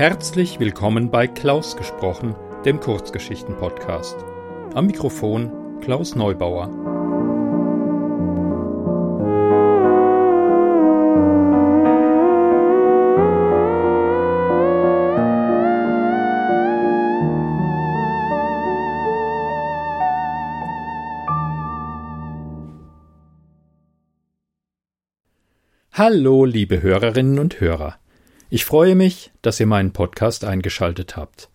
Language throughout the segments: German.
Herzlich willkommen bei Klaus gesprochen, dem Kurzgeschichten-Podcast. Am Mikrofon Klaus Neubauer. Hallo, liebe Hörerinnen und Hörer. Ich freue mich, dass ihr meinen Podcast eingeschaltet habt.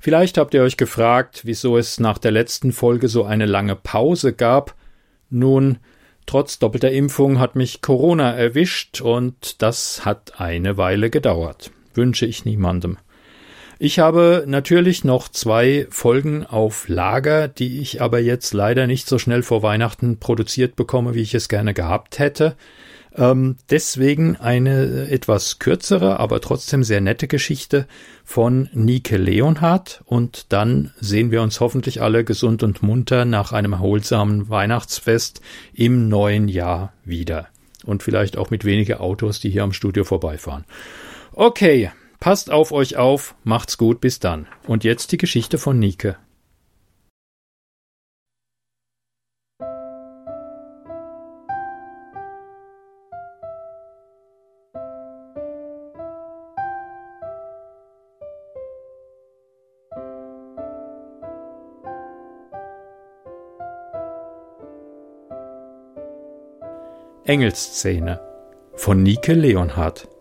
Vielleicht habt ihr euch gefragt, wieso es nach der letzten Folge so eine lange Pause gab. Nun, trotz doppelter Impfung hat mich Corona erwischt und das hat eine Weile gedauert. Wünsche ich niemandem. Ich habe natürlich noch zwei Folgen auf Lager, die ich aber jetzt leider nicht so schnell vor Weihnachten produziert bekomme, wie ich es gerne gehabt hätte. Ähm, deswegen eine etwas kürzere, aber trotzdem sehr nette Geschichte von Nike Leonhardt und dann sehen wir uns hoffentlich alle gesund und munter nach einem erholsamen Weihnachtsfest im neuen Jahr wieder. Und vielleicht auch mit weniger Autos, die hier am Studio vorbeifahren. Okay, passt auf euch auf, macht's gut, bis dann. Und jetzt die Geschichte von Nike. Engelsszene von Nike Leonhardt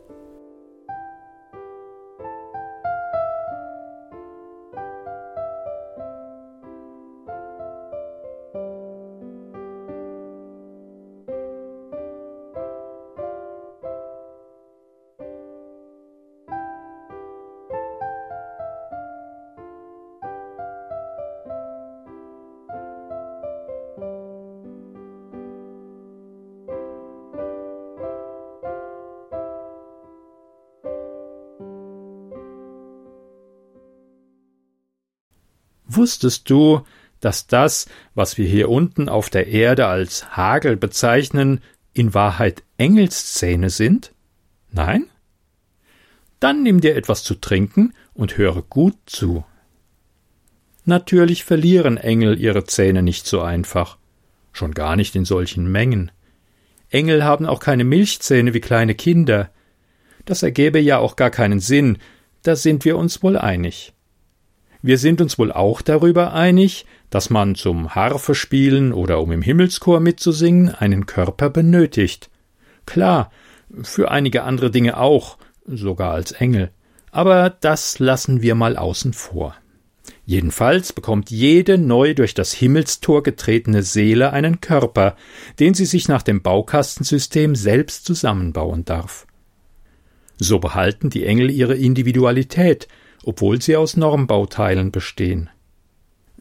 Wusstest du, dass das, was wir hier unten auf der Erde als Hagel bezeichnen, in Wahrheit Engelszähne sind? Nein? Dann nimm dir etwas zu trinken und höre gut zu. Natürlich verlieren Engel ihre Zähne nicht so einfach, schon gar nicht in solchen Mengen. Engel haben auch keine Milchzähne wie kleine Kinder. Das ergäbe ja auch gar keinen Sinn, da sind wir uns wohl einig. Wir sind uns wohl auch darüber einig, dass man zum Harfespielen oder um im Himmelschor mitzusingen einen Körper benötigt. Klar, für einige andere Dinge auch, sogar als Engel. Aber das lassen wir mal außen vor. Jedenfalls bekommt jede neu durch das Himmelstor getretene Seele einen Körper, den sie sich nach dem Baukastensystem selbst zusammenbauen darf. So behalten die Engel ihre Individualität, obwohl sie aus Normbauteilen bestehen.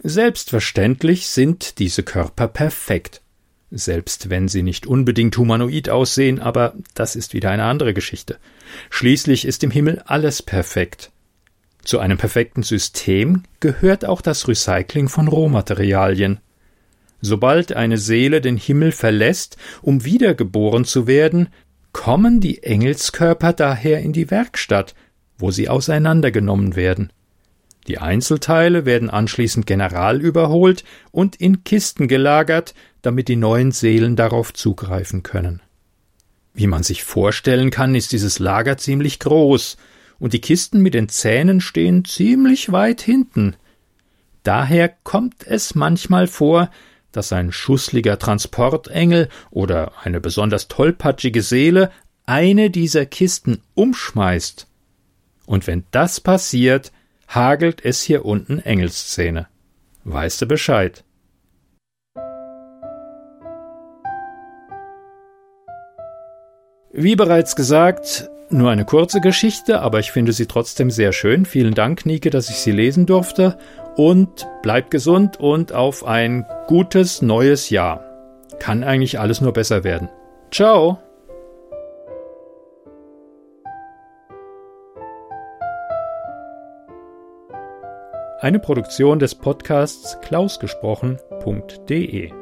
Selbstverständlich sind diese Körper perfekt, selbst wenn sie nicht unbedingt humanoid aussehen, aber das ist wieder eine andere Geschichte. Schließlich ist im Himmel alles perfekt. Zu einem perfekten System gehört auch das Recycling von Rohmaterialien. Sobald eine Seele den Himmel verlässt, um wiedergeboren zu werden, kommen die Engelskörper daher in die Werkstatt, wo sie auseinandergenommen werden. Die Einzelteile werden anschließend general überholt und in Kisten gelagert, damit die neuen Seelen darauf zugreifen können. Wie man sich vorstellen kann, ist dieses Lager ziemlich groß, und die Kisten mit den Zähnen stehen ziemlich weit hinten. Daher kommt es manchmal vor, dass ein schussliger Transportengel oder eine besonders tollpatschige Seele eine dieser Kisten umschmeißt und wenn das passiert, hagelt es hier unten Engelsszene. Weißt du Bescheid? Wie bereits gesagt, nur eine kurze Geschichte, aber ich finde sie trotzdem sehr schön. Vielen Dank, Nike, dass ich sie lesen durfte. Und bleibt gesund und auf ein gutes neues Jahr. Kann eigentlich alles nur besser werden. Ciao! Eine Produktion des Podcasts klausgesprochen.de